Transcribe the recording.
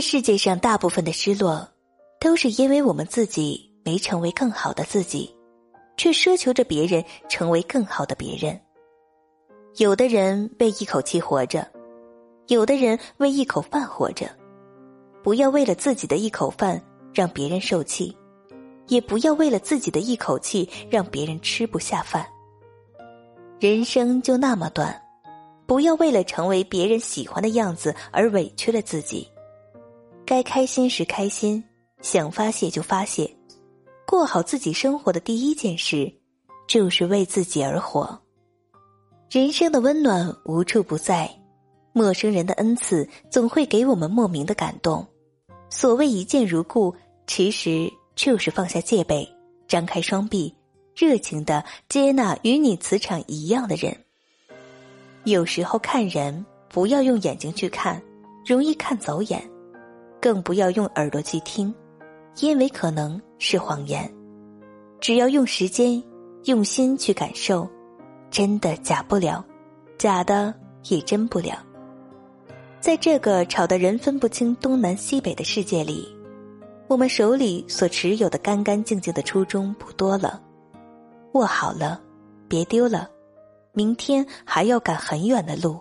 世界上大部分的失落，都是因为我们自己没成为更好的自己，却奢求着别人成为更好的别人。有的人为一口气活着，有的人为一口饭活着。不要为了自己的一口饭让别人受气，也不要为了自己的一口气让别人吃不下饭。人生就那么短，不要为了成为别人喜欢的样子而委屈了自己。该开心时开心，想发泄就发泄，过好自己生活的第一件事，就是为自己而活。人生的温暖无处不在，陌生人的恩赐总会给我们莫名的感动。所谓一见如故，其实就是放下戒备，张开双臂。热情的接纳与你磁场一样的人。有时候看人不要用眼睛去看，容易看走眼；更不要用耳朵去听，因为可能是谎言。只要用时间、用心去感受，真的假不了，假的也真不了。在这个吵得人分不清东南西北的世界里，我们手里所持有的干干净净的初衷不多了。握好了，别丢了，明天还要赶很远的路。